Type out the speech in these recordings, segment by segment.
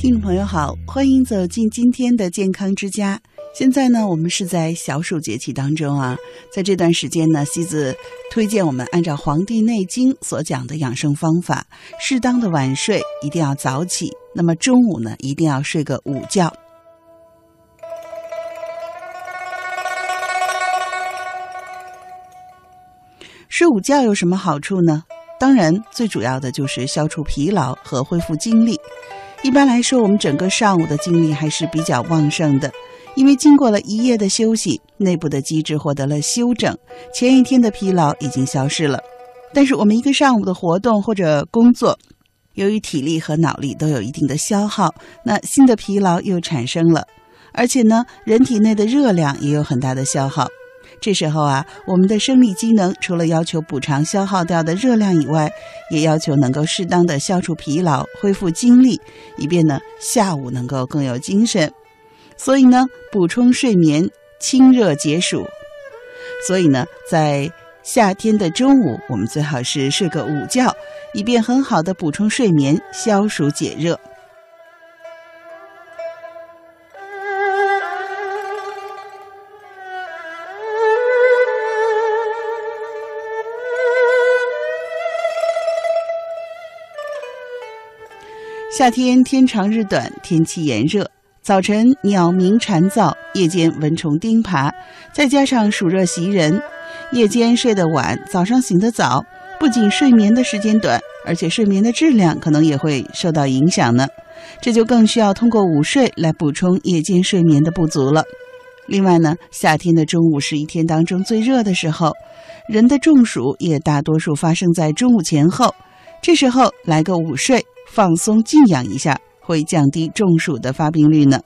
听众朋友好，欢迎走进今天的健康之家。现在呢，我们是在小暑节气当中啊，在这段时间呢，西子推荐我们按照《黄帝内经》所讲的养生方法，适当的晚睡，一定要早起。那么中午呢，一定要睡个午觉。睡午觉有什么好处呢？当然，最主要的就是消除疲劳和恢复精力。一般来说，我们整个上午的精力还是比较旺盛的，因为经过了一夜的休息，内部的机制获得了休整，前一天的疲劳已经消失了。但是我们一个上午的活动或者工作，由于体力和脑力都有一定的消耗，那新的疲劳又产生了，而且呢，人体内的热量也有很大的消耗。这时候啊，我们的生理机能除了要求补偿消耗掉的热量以外，也要求能够适当的消除疲劳、恢复精力，以便呢下午能够更有精神。所以呢，补充睡眠，清热解暑。所以呢，在夏天的中午，我们最好是睡个午觉，以便很好的补充睡眠，消暑解热。夏天天长日短，天气炎热，早晨鸟鸣蝉噪，夜间蚊虫叮爬，再加上暑热袭人，夜间睡得晚，早上醒得早，不仅睡眠的时间短，而且睡眠的质量可能也会受到影响呢。这就更需要通过午睡来补充夜间睡眠的不足了。另外呢，夏天的中午是一天当中最热的时候，人的中暑也大多数发生在中午前后，这时候来个午睡。放松静养一下，会降低中暑的发病率呢。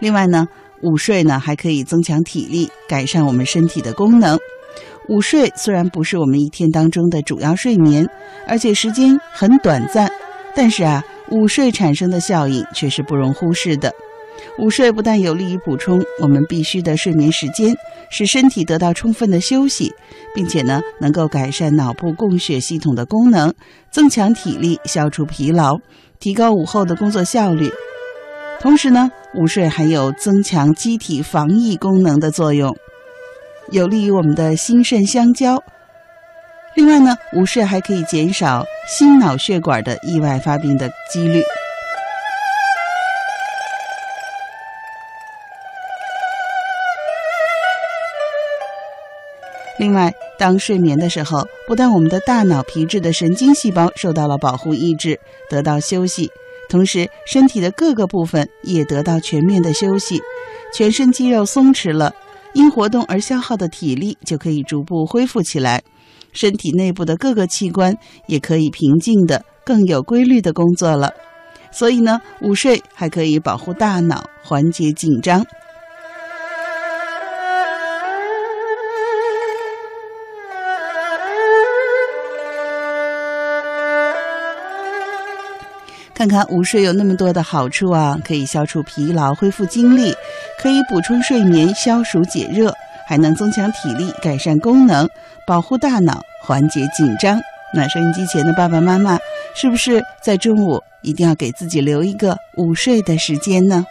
另外呢，午睡呢还可以增强体力，改善我们身体的功能。午睡虽然不是我们一天当中的主要睡眠，而且时间很短暂，但是啊，午睡产生的效应却是不容忽视的。午睡不但有利于补充我们必须的睡眠时间，使身体得到充分的休息，并且呢，能够改善脑部供血系统的功能，增强体力，消除疲劳，提高午后的工作效率。同时呢，午睡还有增强机体防疫功能的作用，有利于我们的心肾相交。另外呢，午睡还可以减少心脑血管的意外发病的几率。另外，当睡眠的时候，不但我们的大脑皮质的神经细胞受到了保护抑制，得到休息，同时身体的各个部分也得到全面的休息，全身肌肉松弛了，因活动而消耗的体力就可以逐步恢复起来，身体内部的各个器官也可以平静的、更有规律的工作了。所以呢，午睡还可以保护大脑，缓解紧张。看看午睡有那么多的好处啊，可以消除疲劳、恢复精力，可以补充睡眠、消暑解热，还能增强体力、改善功能、保护大脑、缓解紧张。那收音机前的爸爸妈妈，是不是在中午一定要给自己留一个午睡的时间呢？